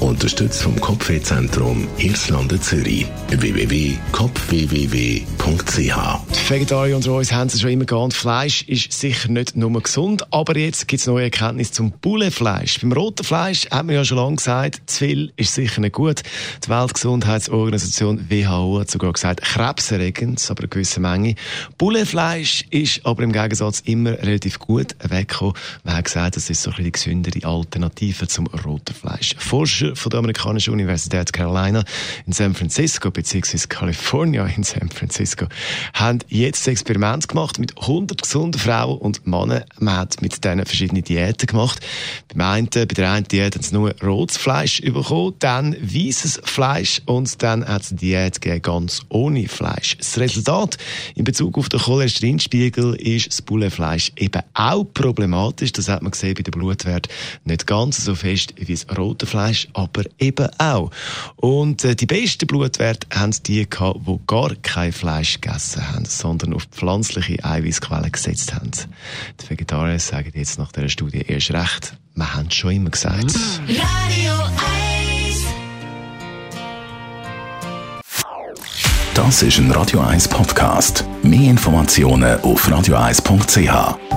Unterstützt vom Kopfwehzentrum Irlande Zürich. www.kopfwww.ch Vegetarier unter uns haben es schon immer geahnt. Fleisch ist sicher nicht nur gesund, aber jetzt gibt es neue Erkenntnisse zum Bullenfleisch. Beim roten Fleisch hat man ja schon lange gesagt, zu viel ist sicher nicht gut. Die Weltgesundheitsorganisation WHO hat sogar gesagt, krebserregend, aber eine gewisse Menge. Bullenfleisch ist aber im Gegensatz immer relativ gut weggekommen. Man hat gesagt, das ist so ein bisschen die gesündere Alternative zum roten Fleisch. Forscher von der amerikanischen Universität Carolina in San Francisco bzw. California in San Francisco haben jetzt ein Experiment gemacht mit 100 gesunden Frauen und Männern. Man hat mit denen verschiedene Diäten gemacht. Beim einen, bei der einen Diät haben sie nur rotes Fleisch bekommen, dann weißes Fleisch und dann hat es eine Diät gegeben, ganz ohne Fleisch. Das Resultat in Bezug auf den Cholesterinspiegel ist das Bullenfleisch eben auch problematisch. Das hat man gesehen bei den Blutwert nicht ganz so fest wie das rote Fleisch, aber eben auch. Und äh, die besten Blutwerte haben die gehabt, die gar kein Fleisch gegessen haben, sondern auf pflanzliche Eiweißquellen gesetzt haben. Die Vegetarier sagen jetzt nach dieser Studie erst recht, wir haben es schon immer gesagt. Radio 1. Das ist ein Radio 1 Podcast. Mehr Informationen auf radio1.ch.